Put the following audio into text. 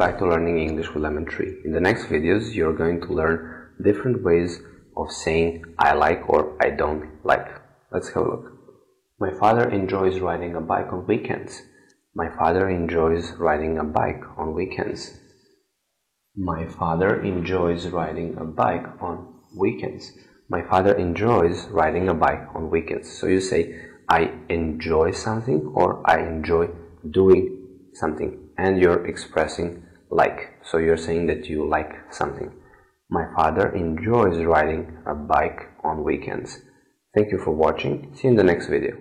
to learning English with Lemon Tree. In the next videos, you're going to learn different ways of saying I like or I don't like. Let's have a look. My father enjoys riding a bike on weekends. My father enjoys riding a bike on weekends. My father enjoys riding a bike on weekends. My father enjoys riding a bike on weekends. So you say I enjoy something or I enjoy doing something and you're expressing like. So you're saying that you like something. My father enjoys riding a bike on weekends. Thank you for watching. See you in the next video.